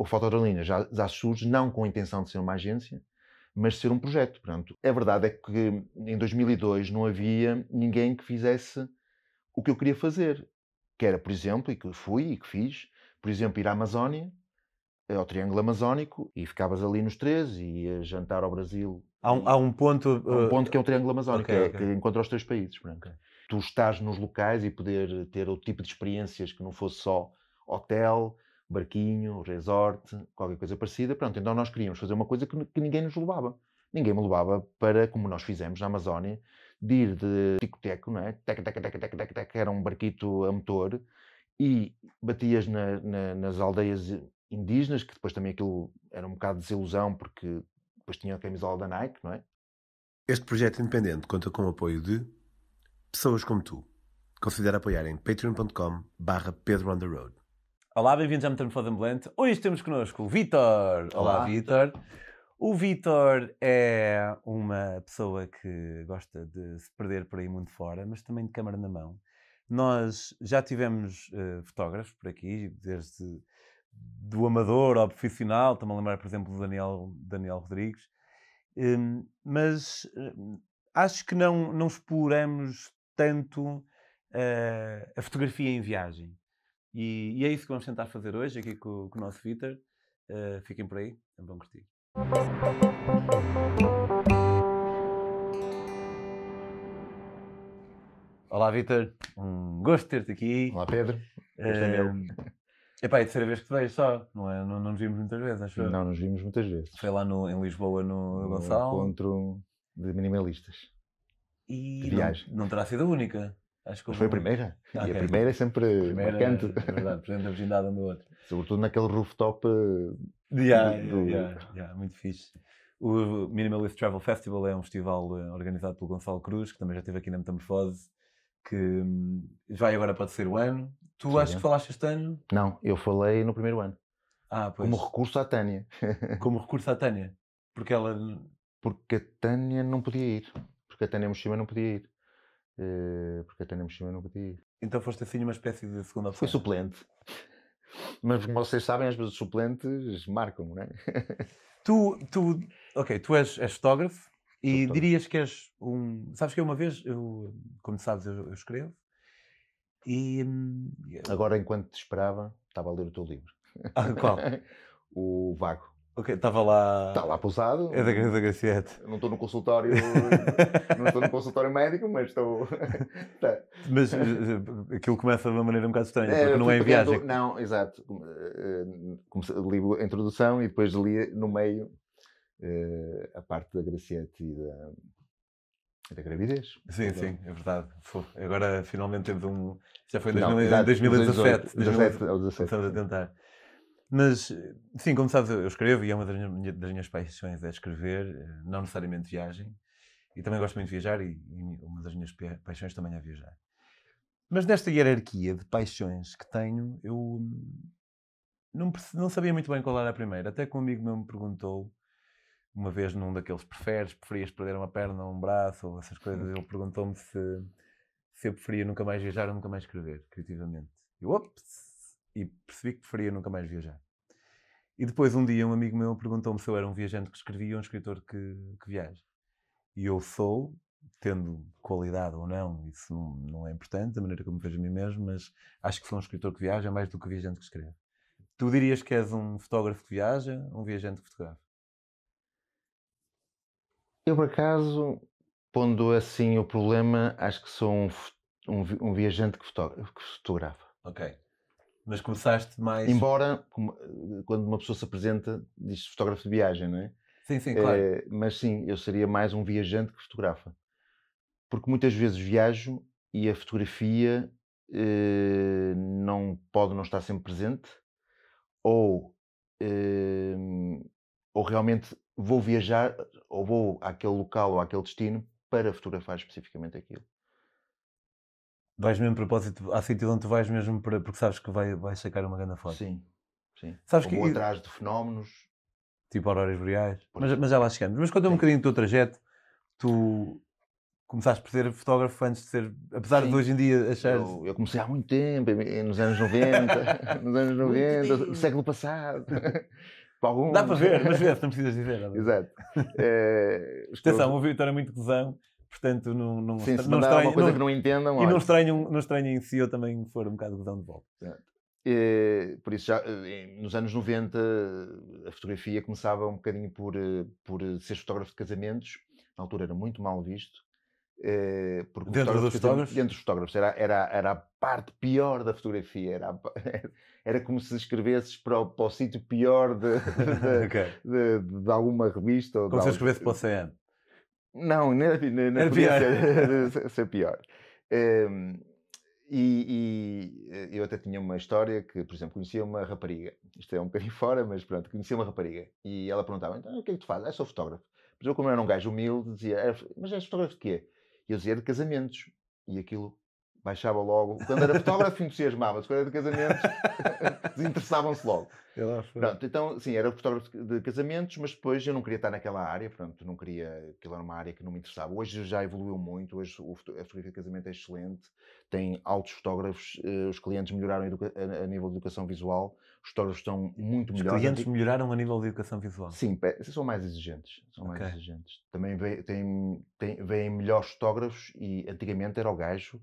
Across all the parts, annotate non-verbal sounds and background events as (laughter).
o Fotoadrenalina já, já surge não com a intenção de ser uma agência, mas ser um projeto. Portanto, a verdade é que em 2002 não havia ninguém que fizesse o que eu queria fazer. Que era, por exemplo, e que fui e que fiz, por exemplo, ir à Amazónia, eh, ao Triângulo Amazónico, e ficavas ali nos três, e ia jantar ao Brasil. Há um, há um ponto. Há um uh, ponto que é o Triângulo Amazónico, ok, é, ok. que encontra os três países. portanto. Ok. Tu estás nos locais e poder ter outro tipo de experiências que não fosse só hotel, barquinho, resort, qualquer coisa parecida. Pronto, então nós queríamos fazer uma coisa que, que ninguém nos levava. Ninguém me levava para, como nós fizemos na Amazónia, de ir de tico-teco, não é? Teca, teca, teca, teca, teca, teca, era um barquito a motor, e batias na- na- nas aldeias indígenas, que depois também aquilo era um bocado de desilusão, porque depois tinha a camisola da Nike, não é? Este projeto independente conta com o apoio de pessoas como tu. Considera apoiar em patreon.com barra Pedro on the Road. Olá, bem-vindos à Metamorfose Hoje temos connosco o Vitor. Olá, Olá. Vitor. O Vitor é uma pessoa que gosta de se perder por aí muito fora, mas também de câmara na mão. Nós já tivemos eh, fotógrafos por aqui, desde do amador ao profissional, estou-me a lembrar, por exemplo, do Daniel, Daniel Rodrigues, Hum, mas hum, acho que não, não exploramos tanto eh, a fotografia em viagem. E, e é isso que vamos tentar fazer hoje aqui com, com o nosso Vitor. Eh, fiquem por aí, é bom curtir. Olá, Vitor. Um gosto de ter-te aqui. Olá, Pedro. Gosto é meu. É epá, é a terceira vez que te vejo só, não é? Não, não nos vimos muitas vezes, acho. Não nos vimos muitas vezes. Foi lá no, em Lisboa, no, No Gonçalo. encontro de minimalistas. E de não-. Não, terá sido a única. Acho que Mas foi a primeira. Ah, (laughs) E a primeira é sempre primeira, marcante. é verdade, presente da virgindade um do outro. Sobretudo naquele rooftop. eh, Yeah, Do- yeah, yeah, muito fixe. O Minimalist Travel Festival é um festival eh, organizado pelo Gonçalo Cruz, que também já esteve aqui na Metamorfose, que hum, vai agora para o terceiro ano. Tu Sim, acho é. que falaste este ano? Não, eu falei no primeiro ano. Ah, pois. Como recurso à Tânia. (laughs) Como recurso à Tânia. Porque ela. Porque a Tânia não podia ir. Porque a Tânia Moshima não podia ir. Eh, Porque a Tânia Moshima não podia ir. Então foste assim uma espécie de segunda opção. Foi suplente. Mas como vocês sabem, às vezes os suplentes marcam, não é? (laughs) Tu, tu, ok, tu és, és fotógrafo e fotógrafo. dirias que és um. Sabes que eu uma vez, eu, como sabes, eu, eu escrevo e. hum, e- Agora, enquanto te esperava, estava a ler o teu livro. Ah, qual? (laughs) o Vago. Ok, estava lá. Está lá pousado. É da, da Graciete. Não estou no consultório. (laughs) não estou no consultório médico, mas estou. (laughs) Tá. Mas eh, eh, aquilo começa de uma maneira um bocado estranha, É, porque não fui é em viagem. Não, exato. Eh, comecei- li a introdução e depois li no meio eh, a parte da Graciete e da, da gravidez. Sim, Então, sim, é verdade. Fô, Agora finalmente temos um. Já foi em Não, 2000 exato, 2017. 2018, 17, ao 17. Começamos a tentar. Mas, sim, como sabes, eu escrevo e é uma das minhas, das minhas paixões é escrever, eh, não necessariamente viagem. E também gosto muito de viajar e, e uma das minhas pa- paixões também é viajar. Mas nesta hierarquia de paixões que tenho, eu hum, não, não sabia muito bem qual era a primeira. Até que um amigo meu me perguntou, uma vez num daqueles preferes, preferias perder uma perna ou um braço ou essas coisas, ele perguntou-me se, se eu preferia nunca mais viajar ou nunca mais escrever, criativamente. Eu, ops! E percebi que preferia nunca mais viajar. E depois um dia um amigo meu perguntou-me se eu era um viajante que escrevia ou um escritor que, que viaja. E eu sou, tendo qualidade ou não, isso não, não é importante, da maneira como me vejo a mim mesmo, mas acho que sou um escritor que viaja mais do que um viajante que escreve. Tu dirias que és um fotógrafo que viaja ou um viajante que fotografa? Eu, por acaso, pondo assim o problema, acho que sou um, um um viajante que, foto- que fotografa. Ok. Mas começaste mais. Embora, eh, quando uma pessoa se apresenta, diz fotógrafo de viagem, não é? Sim, sim, claro. Eh, mas sim, eu seria mais um viajante que fotografa. Porque muitas vezes viajo e a fotografia eh, não pode não estar sempre presente, ou, eh, ou realmente vou viajar, ou vou àquele local ou àquele destino para fotografar especificamente aquilo. Vais mesmo a propósito, há sítio onde tu vais mesmo para, porque sabes que vai, vai sacar uma grande foto. Sim, sim. Sabes Ou que vou atrás de fenómenos. Tipo auroras boreais. Mas, mas já lá chegamos. Mas conta um bocadinho do teu trajeto. Tu começaste por ser fotógrafo antes de ser, apesar Sim. de hoje em dia achar Eu, eu comecei há muito tempo, em- em- nos anos 90, (laughs) nos anos 90, do século passado. (laughs) Para alguns. Dá para ver, mas vê, (laughs) não precisas dizer. nada. Exato. Eh, os Atenção, teus- o Vitor é muito gozão, portanto não, não, Sim, não uma coisa não- que não entendam, E olha. não estranhem se eu também for um bocado gozão de volta. Eh, por isso, já, eh, nos anos 90, a fotografia começava um bocadinho por, eh, por ser fotógrafo de casamentos. Na altura era muito mal visto. eh, porque Dentro fotógrafo dos fotógrafos? Dentro dos fotógrafos. Era, era, era a parte pior da fotografia. Era, a (laughs) era como se escrevesses para o, para o sítio pior de, (laughs) de, (laughs) Ok. de- de alguma revista. Ou Como se escrevesse para o CN. Não, nem, nem, nem Era podia pior. (laughs) (laughs) ser, ser- pior. Ehm, e, e, eh, eu até tinha uma história que, por exemplo, conhecia uma rapariga. Isto é um bocadinho (laughs) fora, mas pronto, conhecia uma rapariga. E ela perguntava: então, o que é que tu fazes? Ah, sou fotógrafo. Mas eu, como era um gajo humilde, dizia: "É, Mas és fotógrafo de quê? E eu dizia: de casamentos. E aquilo baixava logo. Quando era fotógrafo, entusiasmava-se. Quando era de casamentos, (laughs) desinteressavam-se logo. Pronto, então, sim, era fotógrafo de- casamentos, mas depois eu não queria estar naquela área, pronto, não queria, aquilo era uma área que não me interessava. Hoje já evoluiu muito, hoje o a fotografia de casamento é excelente, tem altos fotógrafos, eh, os clientes melhoraram a, a- nível de educação visual, os fotógrafos estão muito Os melhores. clientes Anti- melhoraram a nível de educação visual. Sim, são mais exigentes, são Ok. mais exigentes. Também vêm melhores fotógrafos e antigamente era o gajo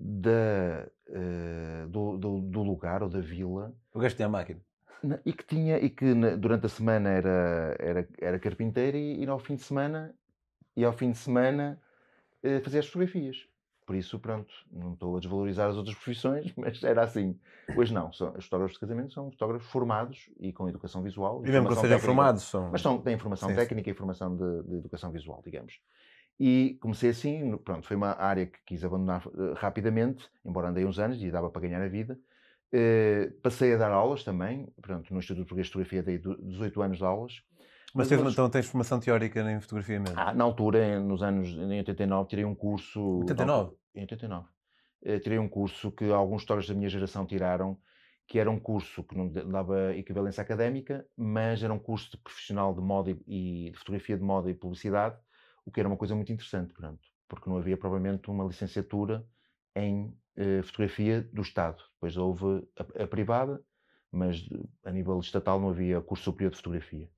da, eh, do, do, do lugar ou da vila O gajo tem a máquina. na- E que tinha, e que na- durante a semana era, era, era carpinteiro e, e ao fim de semana, e ao fim de semana eh, fazia as fotografias. Por isso, pronto, não estou a desvalorizar as outras profissões, (laughs) mas era assim. Hoje não, são, os fotógrafos de casamento são fotógrafos formados e com educação visual. E mesmo que sejam formados, são. Mas são, têm formação Sim, sim. técnica e formação de, de educação visual, digamos. E comecei assim, pronto, foi uma área que quis abandonar eh, rapidamente, embora andei uns anos e dava para ganhar a vida. Eh, passei a dar aulas também, pronto, no Instituto Português de Fotografia dei du- 18 anos de aulas. Mas mas tens, então tens formação teórica em fotografia mesmo. Ah, na altura, nos anos, em 89, tirei um curso... 89? Em 89. Eh, tirei um curso que alguns fotógrafos da minha geração tiraram, que era um curso que não dava equivalência académica, mas era um curso de profissional de moda e e de fotografia de moda e publicidade, o que era uma coisa muito interessante, pronto, porque não havia provavelmente uma licenciatura em eh, fotografia do Estado. Depois houve a, a privada, mas a nível estatal não havia curso superior de fotografia.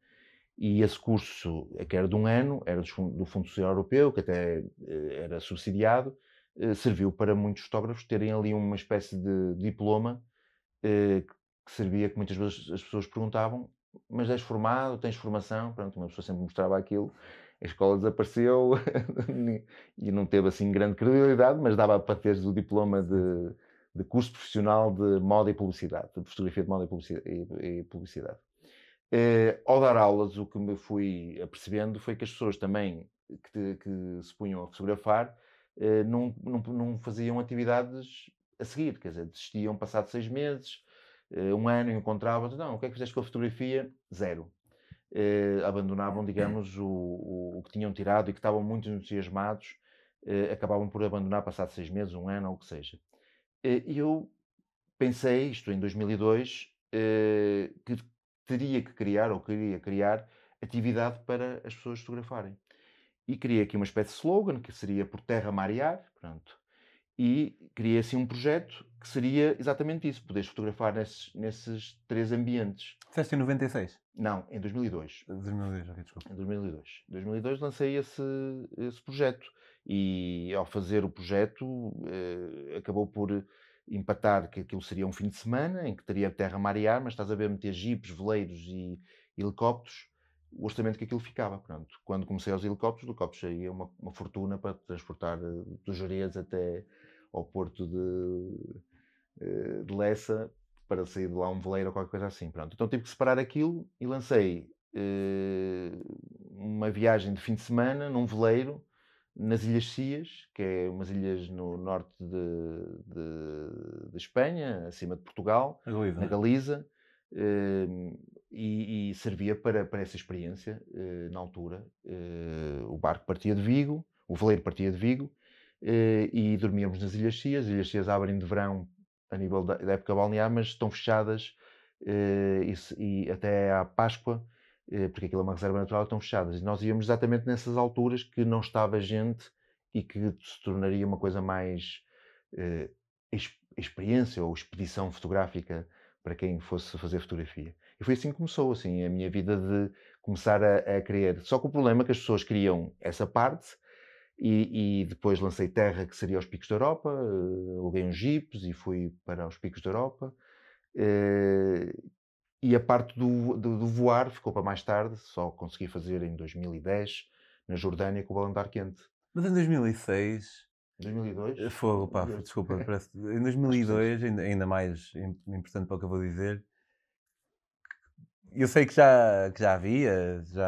E esse curso, eh, que era de um ano, era do Fundo Social Europeu, que até eh, era subsidiado, eh, serviu para muitos fotógrafos terem ali uma espécie de diploma eh, que servia que muitas vezes as pessoas perguntavam mas és formado, tens formação? Pronto, uma pessoa sempre mostrava aquilo, a escola desapareceu (laughs) e não teve assim grande credibilidade, mas dava para teres o diploma de, de curso profissional de moda e publicidade, de fotografia de moda e publici- publicidade. Eh, ao dar aulas, o que me fui apercebendo foi que as pessoas também que, te- que se punham a fotografar eh, não, não, não faziam atividades a seguir, quer dizer, desistiam passado seis meses, eh, um ano, encontravam, não, o que é que fizeste com a fotografia? Zero. Eh, abandonavam, digamos, o, o, o que tinham tirado e que estavam muito entusiasmados, eh, acabavam por abandonar passado seis meses, um ano, ou o que seja. Eh, E eu pensei, isto em 2002, eh, que teria que criar, ou queria criar, atividade para as pessoas fotografarem. E criei aqui uma espécie de slogan, que seria por terra, mar e ar, pronto. E criei assim um projeto que seria exatamente isso, poderes fotografar nesses, nesses três ambientes. Disseste em 96? Não, em 2002. 2002, ok, desculpa. Em 2002. Em 2002 lancei esse, esse projeto. E ao fazer o projeto, eh, acabou por empatar que aquilo seria um fim de semana, em que teria terra, mar e ar, mas estás a ver meter jipes, veleiros e helicópteros, o orçamento que aquilo ficava. Pronto. Quando comecei aos helicópteros, o helicóptero saía uma, uma fortuna para transportar eh, do Jerez até ao porto de, eh, de Lessa para sair de lá um veleiro ou qualquer coisa assim. Pronto. Então tive que separar aquilo e lancei eh, uma viagem de fim de semana num veleiro nas Ilhas Cias, que é umas ilhas no norte de, de, de Espanha, acima de Portugal, Galiza. na Galiza, eh, e, e servia para, para essa experiência na altura. O barco partia de Vigo, o veleiro partia de Vigo, e dormíamos nas Ilhas Cias. As Ilhas Cias abrem de verão a nível da, da época balnear, mas estão fechadas eh, e, e até à Páscoa, eh, porque aquilo é uma reserva natural, estão fechadas. E nós íamos exatamente nessas alturas que não estava gente e que se tornaria uma coisa mais eh, ex- experiência ou expedição fotográfica para quem fosse fazer fotografia. E foi assim que começou, assim, a minha vida de começar a, a querer. Só que o problema é que as pessoas queriam essa parte e, e depois lancei terra, que seria os Picos da Europa, eh, aluguei uns jipes e fui para os Picos da Europa. eh, e a parte do, do, do voar ficou para mais tarde, só consegui fazer em 2010, na Jordânia, com o balão de ar quente. Mas em 2006, 2002? eh, fogo, pá, desculpa, (laughs) parece, em 2002, ainda, ainda mais im- importante para o que eu vou dizer, eu sei que já, que já havia, já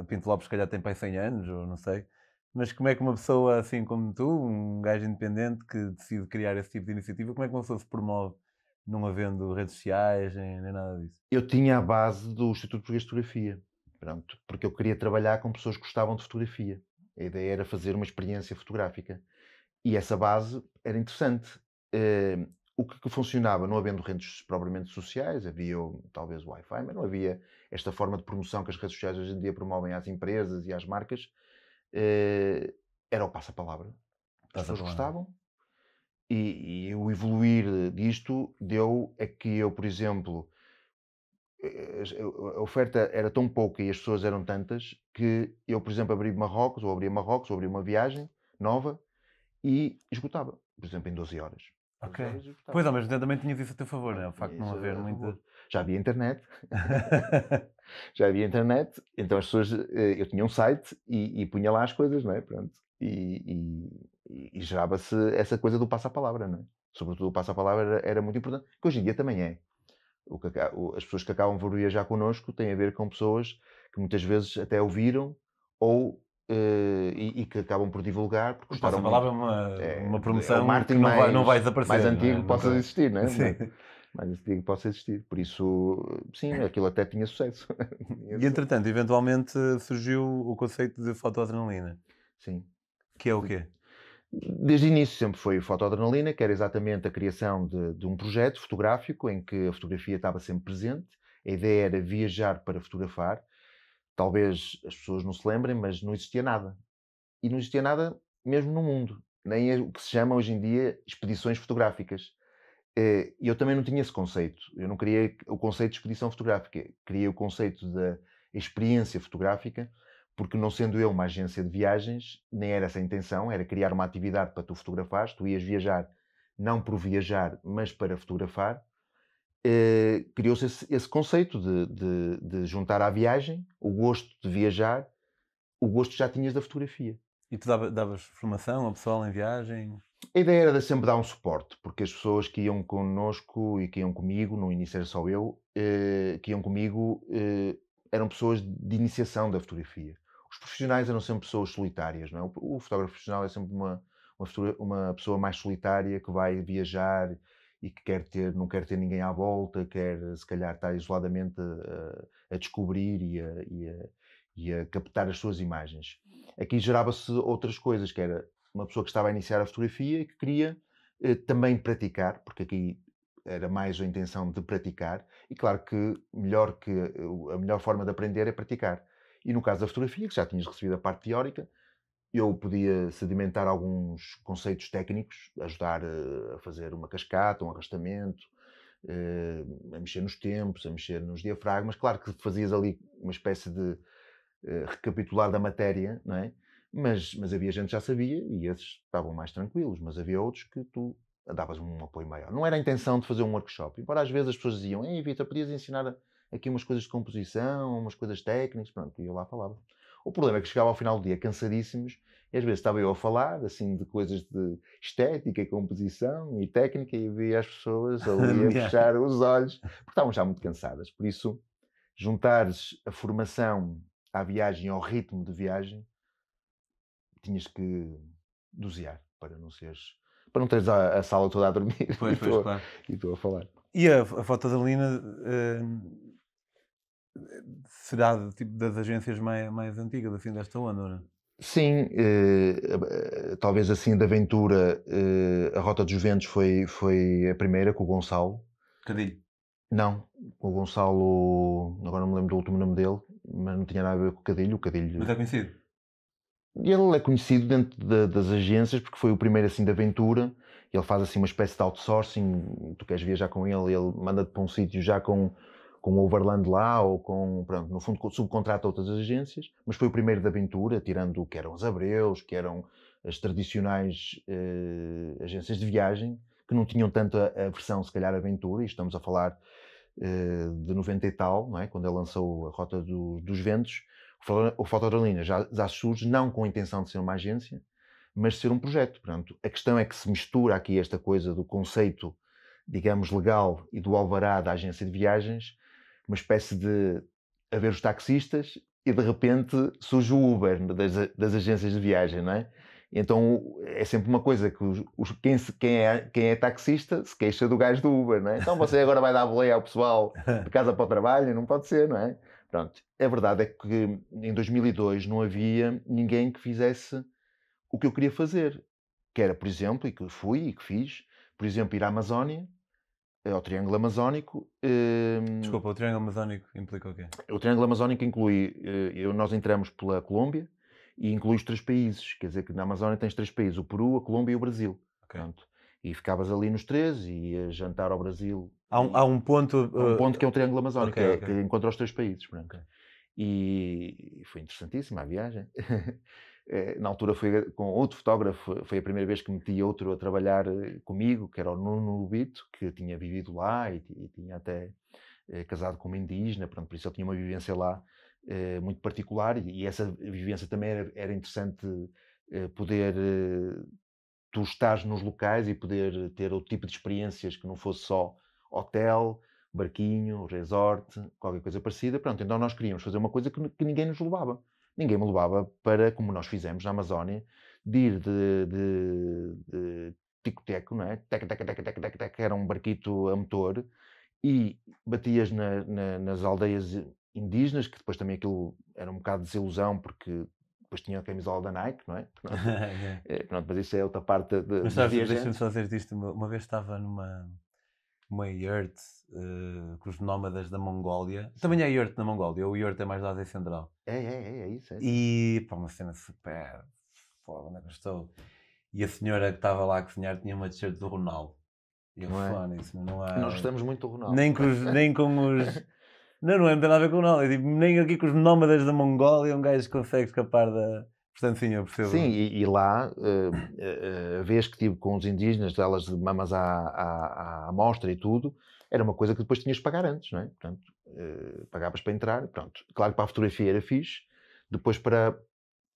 há, Pinto Lopes se calhar tem para aí 100 anos, ou não sei, mas como é que uma pessoa assim como tu, um gajo independente que decide criar esse tipo de iniciativa, como é que uma pessoa se promove não havendo redes sociais, nem, nem nada disso? Eu tinha a base do Instituto Português de Fotografia, pronto, porque eu queria trabalhar com pessoas que gostavam de fotografia. A ideia era fazer uma experiência fotográfica. E essa base era interessante. Eh, o que, que funcionava, não havendo redes propriamente sociais, havia talvez o Wi-Fi, mas não havia esta forma de promoção que as redes sociais hoje em dia promovem às empresas e às marcas, eh, era o passa-palavra. As pessoas gostavam. E, e o evoluir disto deu a que eu, por exemplo, eh, a oferta era tão pouca e as pessoas eram tantas que eu, por exemplo, abri Marrocos, ou abria Marrocos, ou abria uma viagem nova e esgotava, por exemplo, em 12 horas. 12 Ok. Pois, ao mesmo tempo também tinhas isso a teu favor, né? o facto de não haver muita... Já havia internet, (laughs) já havia internet, então as pessoas, eh, eu tinha um site e, e punha lá as coisas, não é? Pronto. E, e- e- gerava-se essa coisa do passa-palavra, não é? Sobretudo o passa-palavra era, era muito importante, que hoje em dia também é. O que o- as pessoas que acabam por viajar connosco têm a ver com pessoas que muitas vezes até ouviram ou eh, e, e que acabam por divulgar porque O gostaram palavra é uma, É, uma é promoção marketing que não vai, não vai mais- desaparecer. mais não é? antigo que possa Nunca- existir, não é? (laughs) Sim. Mais antigo que possa existir. Por isso, sim, aquilo até tinha sucesso. (laughs) E entretanto, eventualmente surgiu o conceito de fotoadrenalina, Sim. que é o quê? Desde o início sempre foi fotoadrenalina, que era exatamente a criação de, de um projeto fotográfico em que a fotografia estava sempre presente. A ideia era viajar para fotografar. Talvez as pessoas não se lembrem, mas não existia nada. E não existia nada mesmo no mundo. Nem é o que se chama hoje em dia expedições fotográficas. Eh, E eu também não tinha esse conceito. Eu não queria o conceito de expedição fotográfica. Queria o conceito da experiência fotográfica, porque não sendo eu uma agência de viagens, nem era essa a intenção, era criar uma atividade para tu fotografares. Tu ias viajar não por viajar, mas para fotografar. Eh, Criou-se esse, esse conceito de, de- de juntar à viagem o gosto de viajar, o gosto que já tinhas da fotografia. E tu dava- davas formação ao pessoal em viagem? A ideia era de sempre dar um suporte, porque as pessoas que iam connosco e que iam comigo, no início era só eu, eh, que iam comigo, eh, eram pessoas de iniciação da fotografia. Os profissionais eram sempre pessoas solitárias, não é? O, fotógrafo profissional é sempre uma, uma, uma pessoa mais solitária que vai viajar e que quer ter, não quer ter ninguém à volta, quer se calhar estar isoladamente a, a descobrir e a, e a- e a captar as suas imagens. Aqui gerava-se outras coisas, que era uma pessoa que estava a iniciar a fotografia e que queria eh, também praticar, porque aqui era mais a intenção de praticar, e claro que melhor que a melhor forma de aprender é praticar. E no caso da fotografia, que já tinhas recebido a parte teórica, eu podia sedimentar alguns conceitos técnicos, ajudar eh, a fazer uma cascata, um arrastamento, eh, a mexer nos tempos, a mexer nos diafragmas. Claro que fazias ali uma espécie de eh, recapitular da matéria, não é? Mas, mas havia gente que já sabia e esses estavam mais tranquilos, mas havia outros que tu davas um apoio maior. Não era a intenção de fazer um workshop, embora às vezes as pessoas diziam: Ei, Vitor, podias ensinar aqui umas coisas de composição, umas coisas técnicas, pronto, e eu lá falava. O problema é que chegava ao final do dia cansadíssimos e às vezes estava eu a falar assim de coisas de estética e composição e técnica e via as pessoas (laughs) ali a fechar os olhos porque estavam já muito cansadas. Por isso, juntares a formação à viagem ao ritmo de viagem, tinhas que dosear para não seres para não teres a, a sala toda a dormir (laughs) Pois, e, pois, tu, claro. e tu a falar. E a, a fotoadrenalina eh, será do tipo das agências mais, mais antigas, assim, desta onda, não é? Sim, eh, talvez assim de aventura, eh, a Rota dos Ventos foi, foi a primeira com o Gonçalo. Cadilho. Não, o Gonçalo, agora não me lembro do último nome dele, mas não tinha nada a ver com o Cadilho. O Cadilho Mas é conhecido. Ele é conhecido dentro de, das agências porque foi o primeiro assim de aventura. Ele faz assim uma espécie de outsourcing. Tu queres viajar com ele, ele manda-te para um sítio já com, com o Overland lá ou com, pronto, no fundo, subcontrata outras agências. Mas foi o primeiro de aventura, tirando o que eram os Abreus, que eram as tradicionais uh, agências de viagem, que não tinham tanto a, a versão, se calhar, aventura. E estamos a falar uh, de 90 e tal, não é? quando ele lançou a Rota do, dos Ventos o Fotodrolina já, já surge não com a intenção de ser uma agência, mas de ser um projeto. Portanto, a questão é que se mistura aqui esta coisa do conceito, digamos, legal e do alvará da agência de viagens, uma espécie de haver os taxistas e de repente surge o Uber das, das agências de viagem, não é? Então é sempre uma coisa que os, os, quem, se, quem, é, quem é taxista se queixa do gajo do Uber, não é? Então você agora vai dar boleia ao pessoal de casa para o trabalho, não pode ser, não é? Pronto, a verdade é que em 2002 não havia ninguém que fizesse o que eu queria fazer. Que era, por exemplo, e que fui e que fiz, por exemplo, ir à Amazónia, eh, ao Triângulo Amazónico. Ehm, Desculpa, o Triângulo Amazónico implica o quê? O Triângulo Amazónico inclui, eh, nós entramos pela Colômbia e inclui os três países. Quer dizer que na Amazónia tens três países, o Peru, a Colômbia e o Brasil. Okay. Pronto. E ficavas ali nos três e ia jantar ao Brasil Há um, há um ponto. Há um ponto que é o Triângulo Amazónico, okay, é, okay. que encontra os três países. Okay. E foi interessantíssima a viagem. (laughs) Eh, na altura foi com outro fotógrafo, foi a primeira vez que meti outro a trabalhar eh, comigo, que era o Nuno Lubito, que tinha vivido lá e, e tinha até eh, casado com uma indígena, portanto, por isso ele tinha uma vivência lá eh, muito particular e, e, essa vivência também era, era interessante eh, poder eh, tu estás nos locais e poder ter outro tipo de experiências que não fosse só hotel, barquinho, resort, qualquer coisa parecida. Pronto, então nós queríamos fazer uma coisa que, que ninguém nos levava. Ninguém me levava para, como nós fizemos na Amazónia, de ir de, de, de tico-teco, não é? Teca, teca, teca, teca, teca, teca, era um barquito a motor, e batias na, na, nas aldeias indígenas, que depois também aquilo era um bocado de desilusão, porque depois tinha a camisola da Nike, não é? (laughs) Pronto, é, pronto mas isso é outra parte de, Mas sabes, deixa-me só dizer isto, uma, vez estava numa uma yurt uh, com os nómadas da Mongólia. Também há yurt na Mongólia, o yurt é mais da Ásia Central. É, é, é, é isso. É E pá, uma cena super foda, onde é que eu estou? E a senhora que estava lá a cozinhar tinha uma t-shirt do Ronaldo. E eu, não, é? isso, não há... Nós gostamos muito do Ronaldo. Nem com os. Nem com (laughs) os... não, não é, não tem nada a ver com. É, tipo, nem aqui com os nómadas da Mongólia um gajo consegue escapar da Portanto, sim, eu percebo. Sim, e, e lá, uh, a vez que tive com os indígenas, elas de mamas à, à, à amostra e tudo, era uma coisa que depois tinhas de pagar antes, não é? Portanto, uh, pagavas para entrar, pronto. Claro que para a fotografia era fixe, depois para,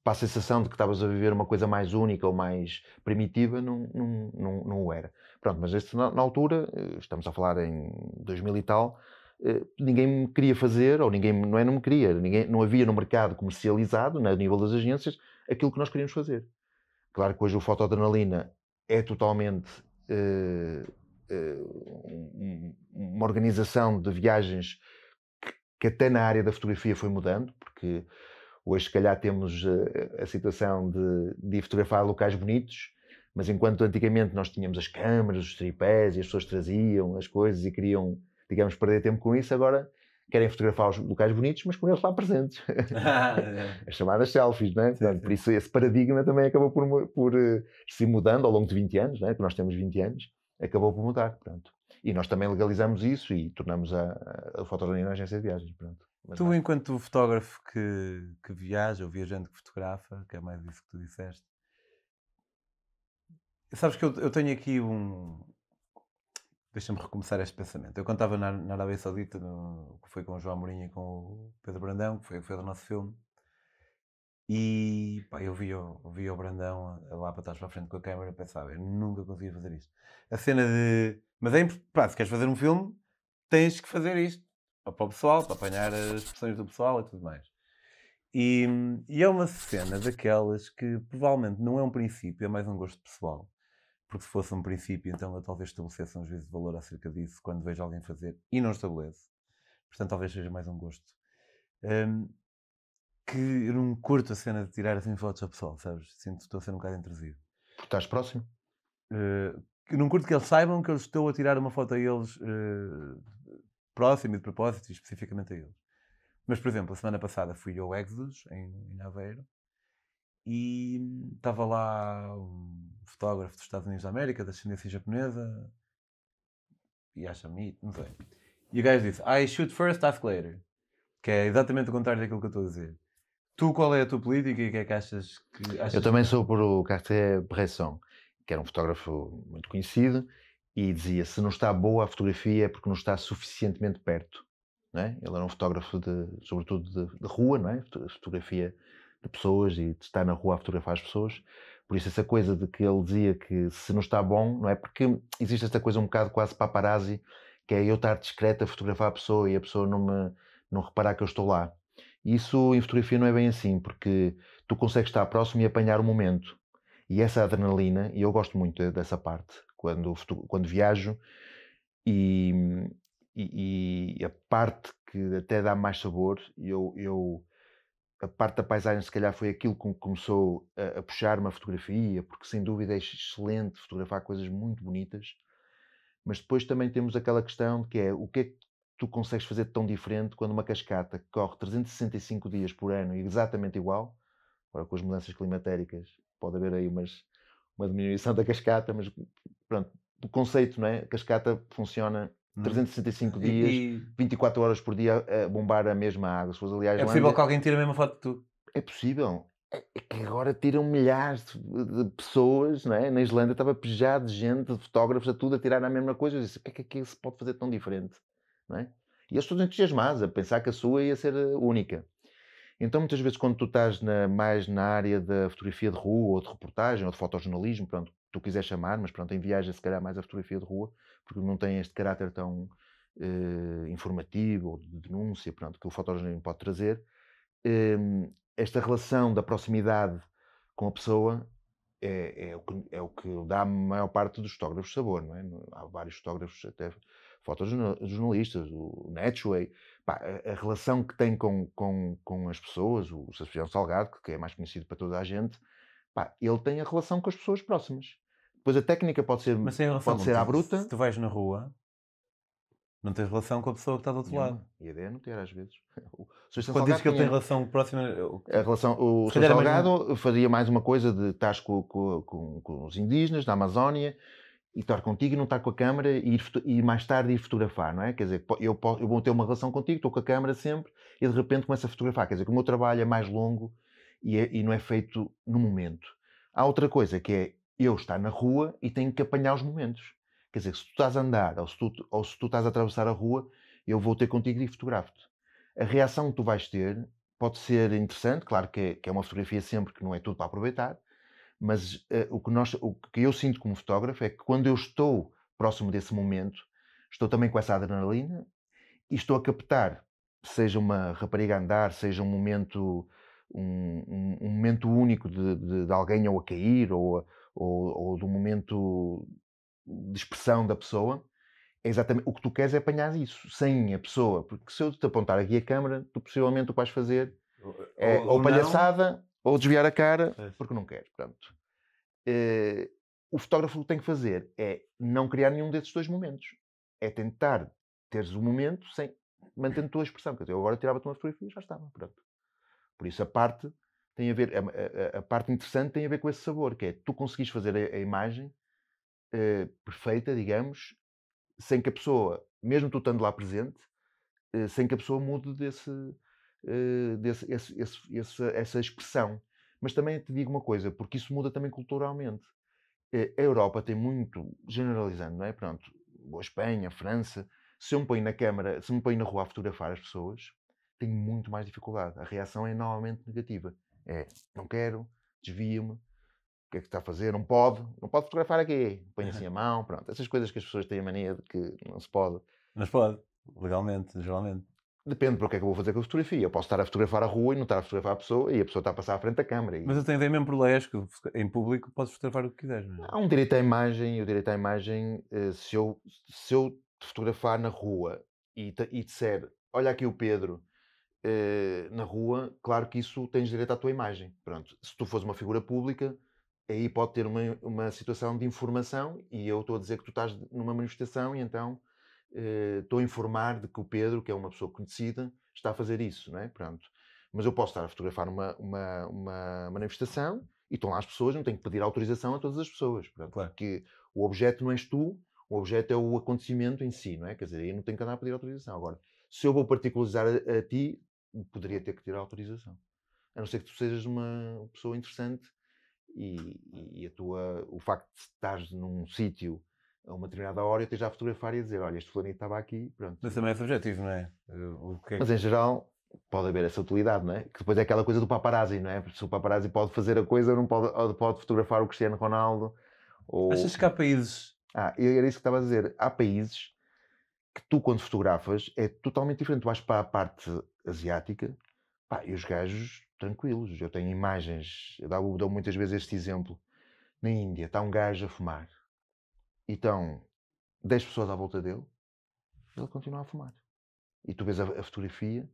para a sensação de que estavas a viver uma coisa mais única ou mais primitiva, não, não, não, não o era. Pronto, mas este, na, na altura, estamos a falar em 2000 e tal, ninguém me queria fazer, ou ninguém, não é não me queria, ninguém, não havia no mercado comercializado, no nível das agências, aquilo que nós queríamos fazer. Claro que hoje o fotoadrenalina é totalmente uh, uh, uma organização de viagens que, que, até na área da fotografia foi mudando, porque hoje se calhar temos a, a situação de, de fotografar locais bonitos, mas enquanto antigamente nós tínhamos as câmaras, os tripés e as pessoas traziam as coisas e queriam, digamos, perder tempo com isso, agora querem fotografar os locais bonitos, mas com eles lá presentes. Ah, (laughs) é. (laughs) As chamadas selfies, não é? Portanto, por isso esse paradigma também acabou por, por uh, se mudando ao longo de 20 anos, não é? que nós temos 20 anos, acabou por mudar. Portanto. E nós também legalizamos isso e tornamos a, a, a fotografia na agência de viagens. Pronto. Mas tu, enquanto fotógrafo que, que viaja ou viajante que fotografa, que é mais isso que tu disseste, sabes que eu, eu tenho aqui um, Deixa-me recomeçar este pensamento. Eu, estava na, na Arábia Saudita, no, que foi com o João Mourinho e com o Pedro Brandão, que foi, foi do nosso filme, e pá, eu vi o, vi o Brandão lá para trás para a frente com a câmera e pensava, eu nunca conseguia fazer isto. A cena de. Mas é pá, se queres fazer um filme, tens que fazer isto. Para o pessoal, para apanhar as expressões do pessoal e tudo mais. E, e é uma cena daquelas que provavelmente não é um princípio, é mais um gosto pessoal porque se fosse um princípio, então eu talvez estabelecesse um juízo de valor acerca disso quando vejo alguém fazer e não estabeleço. Portanto, talvez seja mais um gosto. Um, que eu não curto a cena de tirar assim fotos ao pessoal, sabes? Sinto que estou a ser um bocado intrusivo. Estás próximo? Uh, não curto que eles saibam que eu estou a tirar uma foto a eles uh, próximo e de propósito, especificamente a eles. Mas, por exemplo, a semana passada fui ao Exodus, em, em Aveiro, e estava lá um fotógrafo dos Estados Unidos da América, da ascendência japonesa, e acha me não sei. E o gajo disse: I shoot first, ask later. Que é exatamente o contrário daquilo que eu estou a dizer. Tu, qual é a tua política e o que é que achas que. Achas Eu também sou por o Cartier-Bresson, que era um fotógrafo muito conhecido, e dizia: se não está boa a fotografia é porque não está suficientemente perto. Não é? Ele era um fotógrafo, de, sobretudo de, de rua, não é? fotografia de pessoas e de estar na rua a fotografar as pessoas. Por isso, essa coisa de que ele dizia que se não está bom, não é? Porque existe esta coisa um bocado quase paparazzi, que é eu estar discreto a fotografar a pessoa e a pessoa não me não reparar que eu estou lá. Isso em fotografia não é bem assim, porque tu consegues estar próximo e apanhar o momento. E essa adrenalina, e eu gosto muito dessa parte, quando, quando viajo, e, e, e, a parte que até dá mais sabor, eu, eu, a parte da paisagem se calhar foi aquilo que começou a, a puxar-me a fotografia, porque sem dúvida é excelente fotografar coisas muito bonitas, mas depois também temos aquela questão que é o que é que tu consegues fazer tão diferente quando uma cascata corre 365 dias por ano exatamente igual, agora com as mudanças climatéricas pode haver aí umas, uma diminuição da cascata, mas pronto, o conceito, não é? A cascata funciona 365 hum. dias, e... 24 horas por dia a bombar a mesma água. Se aliás, é possível que alguém tire a mesma foto que tu? É possível. É, é que agora tiram milhares de pessoas, não é? Na Islândia estava pejado de gente, de fotógrafos, a tudo a tirar a mesma coisa. Eu disse, o que é que aquilo se pode fazer tão diferente? Não é? E eles todos entusiasmados a pensar que a sua ia ser eh, única. Então, muitas vezes, quando tu estás na, mais na área da fotografia de rua, ou de reportagem, ou de fotojornalismo, pronto, tu quiser chamar, mas pronto, em viagem, se calhar, mais a fotografia de rua, porque não tem este caráter tão uh, informativo ou de denúncia, pronto, que o fotojornalismo pode trazer. Um, esta relação da proximidade com a pessoa é, é, o que, é o que dá a maior parte dos fotógrafos sabor, não é? Há vários fotógrafos até fotojornalistas, o Netway, pá, a, a, relação que tem com, com, com as pessoas, o Sebastião Salgado, que é mais conhecido para toda a gente, pá, ele tem a relação com as pessoas próximas. Depois a técnica pode ser, Mas pode ser à bruta. Se tu vais na rua, não tens relação com a pessoa que está do outro Nenhuma. lado. E a ideia é não ter, às vezes. (laughs) O Quando dizes que ele tem relação próxima. A relação, o Sr. Salgado mais... fazia mais uma coisa de estar com, com, com, com os indígenas da Amazónia e estar contigo e não estar com a câmera e, e mais tarde ir fotografar, não é? Quer dizer, eu, posso, eu vou ter uma relação contigo, estou com a câmera sempre e de repente começo a fotografar. Quer dizer, que o meu trabalho é mais longo e, é, e não é feito no momento. Há outra coisa que é eu estar na rua e tenho que apanhar os momentos. Quer dizer, se tu estás a andar ou se tu, ou se tu estás a atravessar a rua, eu vou ter contigo e fotografo-te. A reação que tu vais ter pode ser interessante, claro que é, que é uma fotografia sempre que não é tudo para aproveitar, mas uh, o, que nós, o que eu sinto como fotógrafo é que quando eu estou próximo desse momento, estou também com essa adrenalina e estou a captar, seja uma rapariga a andar, seja um momento, um, um, um momento único de, de, de, alguém ou a cair, ou, ou, ou do momento de expressão da pessoa, é exatamente o que tu queres é apanhar isso, sem a pessoa, porque se eu te apontar aqui a câmera, tu possivelmente o que vais fazer é ou, ou, ou palhaçada, ou desviar a cara, é. porque não quer. Portanto, uh, o fotógrafo o que tem que fazer é não criar nenhum desses dois momentos. É tentar teres o momento sem mantendo a tua expressão. Quer dizer, eu agora tirava-te uma fotografia e já estava. Pronto. Por isso a parte tem a ver, a, a, a, parte interessante tem a ver com esse sabor, que é tu conseguires fazer a, a imagem uh, perfeita, digamos, sem que a pessoa, mesmo tu estando lá presente, uh, sem que a pessoa mude desse, uh, desse, esse, esse, esse, essa expressão. Mas também te digo uma coisa, porque isso muda também culturalmente. A Europa tem muito, generalizando, não é? Pronto, a Espanha, a França, se eu me ponho na câmara, se me ponho na rua a fotografar as pessoas, tenho muito mais dificuldade. A reação é normalmente negativa. É, não quero, desvio-me, o que é que está a fazer? Não pode, não pode fotografar aqui. Põe assim (laughs) a mão, pronto. Essas coisas que as pessoas têm a mania de que não se pode. Mas pode, legalmente, geralmente. Depende para o que é que eu vou fazer com a fotografia. Eu posso estar a fotografar a rua e não estar a fotografar a pessoa e a pessoa está a passar à frente da câmara. E... Mas eu tenho ideia mesmo por leis que em público podes fotografar o que quiseres. Não é? Há um direito à imagem e o direito à imagem, eh, se eu, se eu te fotografar na rua e, te, e disser, olha aqui o Pedro eh, na rua, claro que isso tens direito à tua imagem. Pronto, se tu fores uma figura pública, aí pode ter uma, uma situação de informação e eu estou a dizer que tu estás numa manifestação e então estou uh, a informar de que o Pedro, que é uma pessoa conhecida, está a fazer isso, não é? Pronto. Mas eu posso estar a fotografar uma, uma, uma manifestação e estão lá as pessoas, não tenho que pedir autorização a todas as pessoas. Portanto, Claro. Porque o objeto não és tu, o objeto é o acontecimento em si, não é? Quer dizer, aí não tenho que andar a pedir autorização. Agora, se eu vou particularizar a, a ti, poderia ter que tirar autorização. A não ser que tu sejas uma pessoa interessante e, e- a tua, o facto de estares num sítio a uma determinada hora e esteja a fotografar e a dizer, olha, este fulaninho estava aqui, pronto. Mas também é subjetivo, não é? É Mas em geral pode haver essa utilidade, não é? Que depois é aquela coisa do paparazzi, não é? Porque se o paparazzi pode fazer a coisa, não pode, ou pode fotografar o Cristiano Ronaldo. Ou... Achas que há países. Ah, era isso que estava a dizer. Há países que tu, quando fotografas, é totalmente diferente. Tu vais para a parte asiática pá, e os gajos tranquilos. Eu tenho imagens, eu dou, dou muitas vezes este exemplo. Na Índia está um gajo a fumar e estão 10 pessoas à volta dele ele continua a fumar. E tu vês a, a fotografia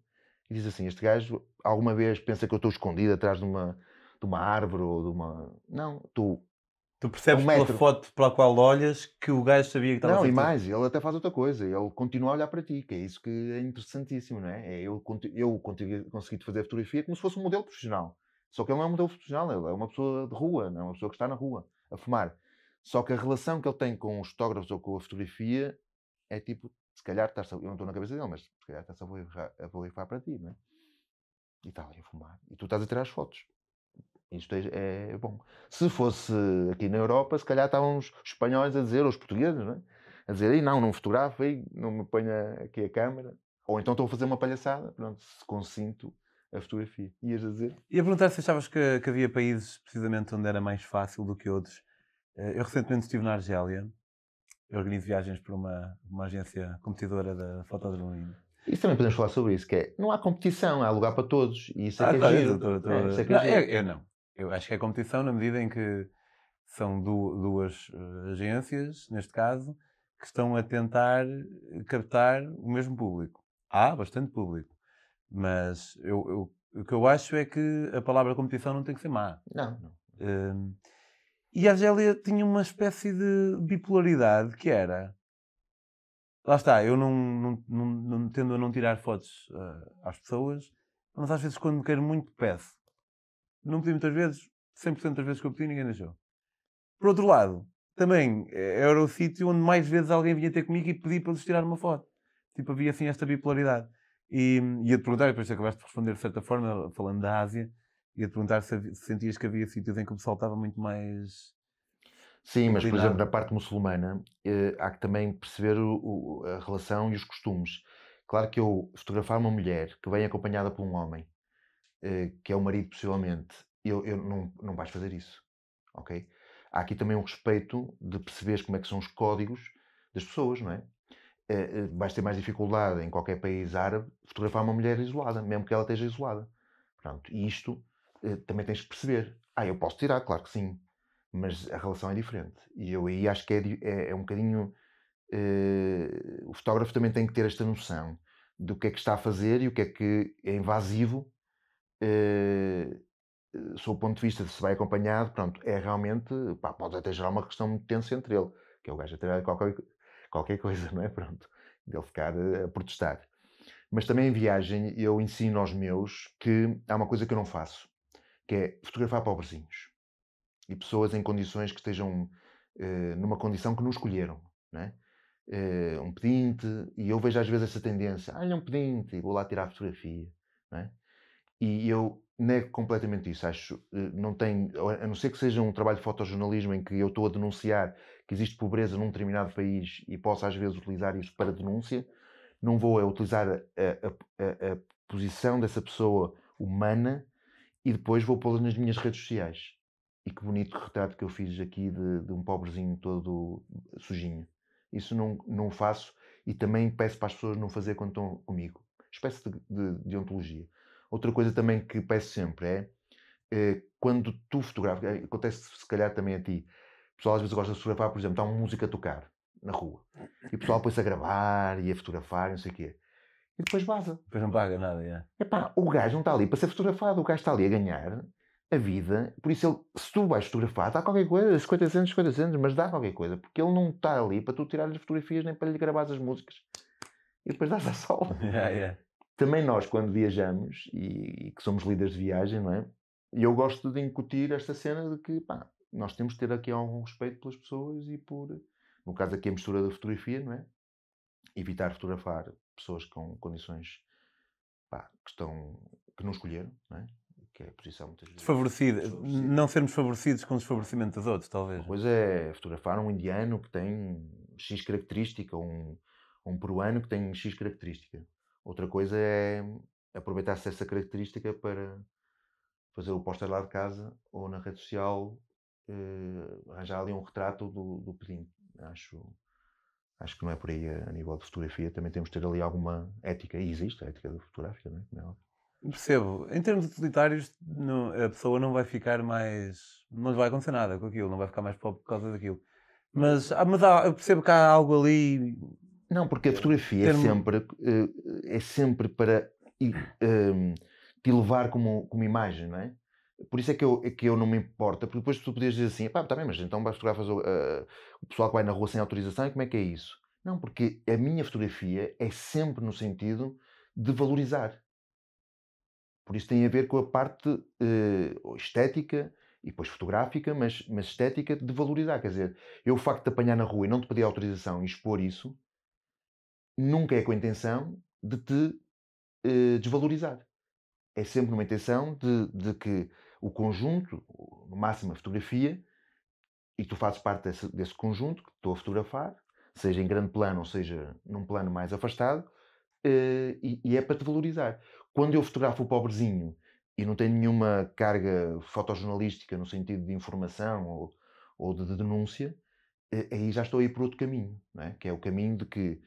e diz assim: Este gajo alguma vez pensa que eu estou escondido atrás de uma, de uma árvore ou de uma. Não, tu Tu percebes Um pela foto pela qual olhas que o gajo sabia que estava a Não, e mais, ele até faz outra coisa, ele continua a olhar para ti, que é isso que é interessantíssimo, não é? É eu, eu consegui, consegui fazer fotografia como se fosse um modelo profissional. Só que ele não é um modelo profissional, ele é uma pessoa de rua, não é uma pessoa que está na rua, a fumar. Só que a relação que ele tem com os fotógrafos ou com a fotografia é tipo, se calhar estás a, eu não estou na cabeça dele, mas se calhar estás a borrifar para ti, não é? E está ali a fumar. E tu estás a tirar as fotos. Isto é, é bom. Se fosse aqui na Europa, se calhar estavam os espanhóis a dizer, ou os portugueses, não é? A dizer, "Ei, não, não fotografo, ei, não me ponha aqui a câmera. Ou então estou a fazer uma palhaçada, pronto, se consinto a fotografia. Ias a dizer? Ia perguntar se achavas que, que havia países, precisamente, onde era mais fácil do que outros. Eh, Eu recentemente estive na Argélia. Eu organizo viagens para uma, uma agência competidora da fotodromismo. Isso também podemos falar sobre isso, que é, não há competição, há lugar para todos. E isso é que é tá, giro. eu tô- tô- É, é que é não, eu, eu não. Eu acho que é competição na medida em que são du- duas eh, agências, neste caso, que estão a tentar captar o mesmo público. Há bastante público. Mas eu, eu- o que eu acho é que a palavra competição não tem que ser má. Não, não. Hum, e a Argélia tinha uma espécie de bipolaridade que era. Lá está, eu não, não, não, não tendo a não tirar fotos ah, às pessoas, mas às vezes quando quero muito peço. Não pedi muitas vezes, 100% das vezes que eu pedi ninguém deixou. Por outro lado, também eh, era o sítio onde mais vezes alguém vinha ter comigo e pedir para lhes tirar uma foto. Tipo, havia assim esta bipolaridade. E ia-te perguntar, e depois acabaste de responder de certa forma, falando da Ásia, ia-te perguntar se, havia- se sentias que havia sítios em que o pessoal estava muito mais. Sim, mas por exemplo, na parte muçulmana, eh, há que também perceber o- o- a relação e os costumes. Claro que eu fotografar uma mulher que vem acompanhada por um homem, que é o marido possivelmente, eu, eu não, não vais fazer isso, ok? Há aqui também um respeito de perceberes como é que são os códigos das pessoas, não é? Eh, eh, vais ter mais dificuldade em qualquer país árabe fotografar uma mulher isolada, mesmo que ela esteja isolada. Pronto, e isto eh, também tens de perceber. Ah, eu posso tirar, claro que sim, mas a relação é diferente. E eu aí acho que é, é, é um bocadinho. eh, o fotógrafo também tem que ter esta noção do que é que está a fazer e o que é que é invasivo. Eh, sob o ponto de vista de se vai acompanhado, pronto, é realmente, pá, pode até gerar uma questão muito tensa entre ele, que é o gajo a tirar qualquer, qualquer coisa, (laughs) não é? Pronto, dele ficar eh, a protestar. Mas também em viagem eu ensino aos meus que há uma coisa que eu não faço, que é fotografar pobrezinhos e pessoas em condições que estejam eh, numa condição que não escolheram, não é? Eh, um pedinte, e eu vejo às vezes essa tendência, ah, é um pedinte, e vou lá tirar a fotografia, não é? E eu nego completamente isso, acho, eh, não tem, a não ser que seja um trabalho de fotojornalismo em que eu estou a denunciar que existe pobreza num determinado país e posso às vezes utilizar isso para denúncia, não vou é utilizar a, a- a- a posição dessa pessoa humana e depois vou pô-la nas minhas redes sociais. E que bonito retrato que eu fiz aqui de, de um pobrezinho todo sujinho. Isso não, não faço e também peço para as pessoas não fazer quando estão comigo. Espécie de, de, de ontologia. Outra coisa também que peço sempre é eh, quando tu fotografas, eh, acontece se calhar também a ti, o pessoal às vezes gosta de fotografar, por exemplo, está uma música a tocar na rua e o pessoal põe-se a gravar e a fotografar, e não sei o quê, e depois vaza. Depois não paga nada, já. Epá, o gajo não está ali para ser fotografado, o gajo está ali a ganhar a vida, por isso ele, se tu vais fotografar, dá qualquer coisa, 50 centos, 50 centos, mas dá qualquer coisa, porque ele não está ali para tu tirar as fotografias nem para lhe gravar as músicas e depois dás a sol. Já, já. Também nós, quando viajamos e, e que somos líderes de viagem, não é? E eu gosto de incutir esta cena de que, pá, nós temos que ter aqui algum respeito pelas pessoas e por, no caso aqui a mistura da fotografia, não é? Evitar fotografar pessoas com condições pá, que estão que não escolheram, não é? Que é a posição muitas vezes. Desfavorecida. Não sermos favorecidos com o desfavorecimento dos outros, talvez. Uma coisa é fotografar um indiano que tem X característica, um, um peruano que tem X característica. Outra coisa é aproveitar-se dessa característica para fazer o póster lá de casa ou na rede social eh, arranjar ali um retrato do, do pedinte. Acho, acho que não é por aí a, a nível de fotografia. Também temos de ter ali alguma ética. E existe a ética fotográfica, não é? Como é. Percebo. Em termos utilitários, não- a pessoa não vai ficar mais. Não lhe vai acontecer nada com aquilo, não vai ficar mais pobre por causa daquilo. Mas, ah, mas há- eu percebo que há algo ali. Não, porque a fotografia é sempre, eh, é sempre para i- ehm, te levar como, como imagem, não é? Por isso é que, eu, é que eu não me importa, porque depois tu podias dizer assim, pá, tá bem, mas então vais fotografar o, eh, o pessoal que vai na rua sem autorização e como é que é isso? Não, porque a minha fotografia é sempre no sentido de valorizar. Por isso tem a ver com a parte eh, estética e depois fotográfica, mas, mas estética de valorizar. Quer dizer, eu o facto de apanhar na rua e não te pedir autorização e expor isso, nunca é com a intenção de te eh, desvalorizar. É sempre numa intenção de, de que o conjunto, no máximo a fotografia, e tu fazes parte desse, desse conjunto que estou a fotografar, seja em grande plano ou seja num plano mais afastado, eh, e, e é para te valorizar. Quando eu fotografo o pobrezinho e não tenho nenhuma carga fotojornalística no sentido de informação ou, ou de denúncia, eh, aí já estou a ir por outro caminho, é? que é o caminho de que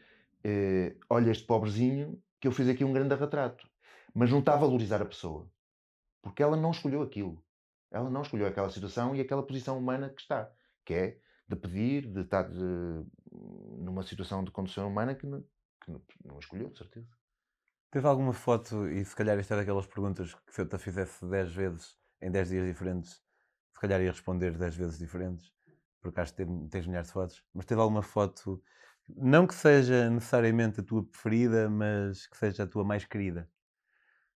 eh, olha este pobrezinho que eu fiz aqui um grande retrato, mas não está a valorizar a pessoa, porque ela não escolheu aquilo, ela não escolheu aquela situação e aquela posição humana que está, que é de pedir, de estar de- numa situação de condição humana que não, que não, escolheu, de certeza. Teve alguma foto, e se calhar isto é daquelas perguntas que se eu te fizesse 10 vezes em 10 dias diferentes, se calhar ia responder 10 vezes diferentes, porque acho que tens milhares de fotos. Mas teve alguma foto, não que seja necessariamente a tua preferida, mas que seja a tua mais querida?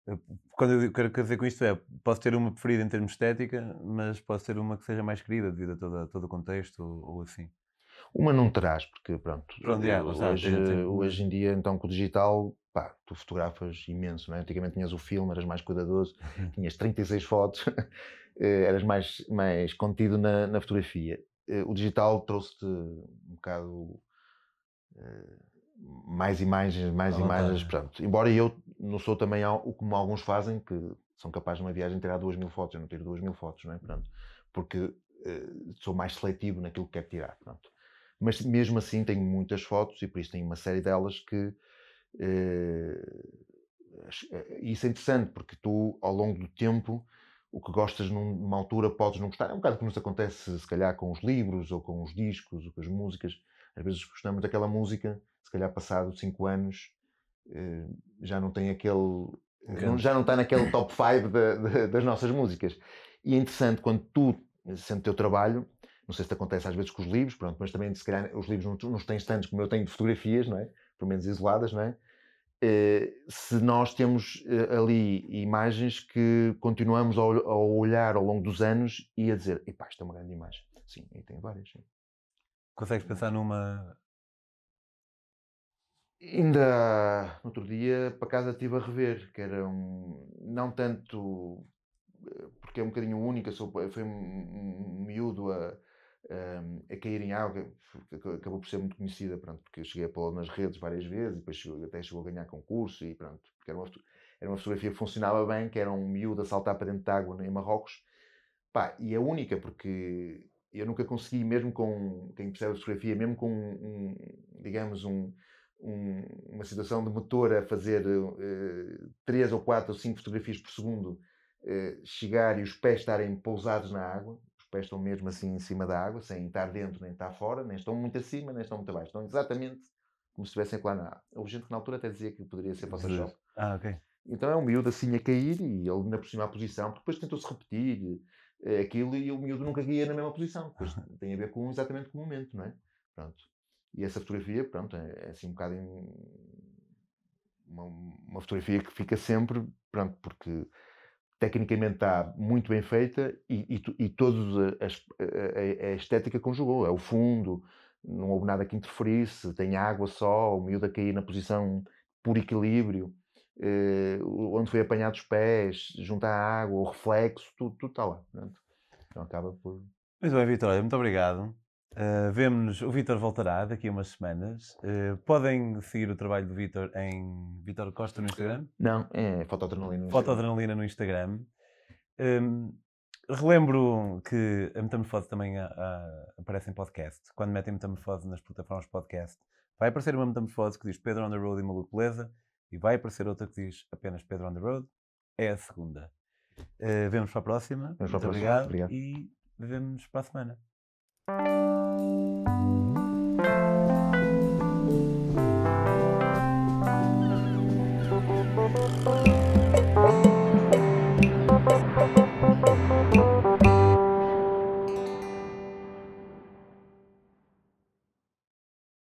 Eu- Quando eu quero dizer com isto é, posso ter uma preferida em termos de estética, mas posso ter uma que seja mais querida devido a todo, todo o contexto ou, ou assim. Uma não terás, porque pronto, Pronto, é, hoje, tem- tem- hoje em dia, então com o digital, pá, tu fotografas imenso, não é? Antigamente tinhas o filme, eras mais cuidadoso, (laughs) tinhas 36 fotos, (laughs) eh, eras mais, mais contido na, na fotografia. Eh, O digital trouxe-te um bocado mais imagens, mais À vontade. imagens, pronto. Embora eu não sou também al- como alguns fazem, que são capazes de uma viagem tirar 2 mil fotos, eu não tiro 2 mil fotos, não é? Pronto. Porque eh, sou mais seletivo naquilo que quero tirar, pronto. Mas mesmo assim tenho muitas fotos e por isso tenho uma série delas que eh, eh, isso é interessante porque tu ao longo do tempo o que gostas num- numa altura podes não gostar. É um bocado como nos acontece se calhar com os livros ou com os discos ou com as músicas. Às vezes gostamos daquela música, se calhar passado 5 anos eh, já não tem aquele. já não está naquele top 5 das nossas músicas. E é interessante quando tu, sendo o teu trabalho, não sei se te acontece às vezes com os livros, pronto, mas também se calhar os livros não, não têm tantos como eu tenho de fotografias, não é? Pelo menos isoladas, não é? Eh, se nós temos eh, ali imagens que continuamos a olhar ao longo dos anos e a dizer, epá, isto é uma grande imagem. Sim, e tem várias. Sim. Consegues pensar numa. Ainda no outro dia, para casa, estive a rever, que era um. Não tanto. eh, porque é um bocadinho única, foi um, miúdo a, a, a cair em água, acabou por ser muito conhecida, pronto, porque eu cheguei a pô-la nas redes várias vezes, depois chegou, até chegou a ganhar concurso, e pronto, porque era uma, era uma fotografia que funcionava bem, que era um miúdo a saltar para dentro de água em Marrocos, pá, e é única, porque eu nunca consegui, mesmo com quem percebe a fotografia, mesmo com um, digamos, um, um- uma situação de motor a fazer eh, três ou quatro ou cinco fotografias por segundo, eh, chegar e os pés estarem pousados na água, os pés estão mesmo assim em cima da água, sem estar dentro nem estar fora, nem estão muito acima, nem estão muito abaixo, estão exatamente como se estivessem lá na água. Houve gente que na altura até dizia que poderia ser Photoshop. Ah, ok. Então é um miúdo assim a cair e ele na por cima a posição, depois tentou-se repetir aquilo e o miúdo nunca caía na mesma posição. Depois (laughs) tem a ver com exatamente com o momento, não é? Pronto. E essa fotografia, pronto, é, é assim um bocado uma, uma fotografia que fica sempre, pronto, porque tecnicamente está muito bem feita e, e, e todos a, a, a, estética conjugou. É o fundo, não houve nada que interferisse, tem água só, o miúdo a cair na posição por equilíbrio, eh, onde foi apanhado os pés, junto à água, o reflexo, tudo, tudo está lá. Então acaba por. Muito bem, Vitor, muito obrigado. Uh, Vemo-nos, o Vitor voltará daqui a umas semanas. Uh, podem seguir o trabalho do Vitor em Vitor Costa no Instagram? Não, é Fotoadrenalina no Fotoadrenalina no Instagram. Um, relembro que a Metamorfose também a, a, aparece em podcast. Quando metem Metamorfose nas plataformas podcast, vai aparecer uma Metamorfose que diz Pedro on the Road e Maluco Beleza e vai aparecer outra que diz apenas Pedro on the Road. É a segunda. Uh, vemos para a próxima. Vemos Muito para a próxima. obrigado, obrigado. e vemos para a semana.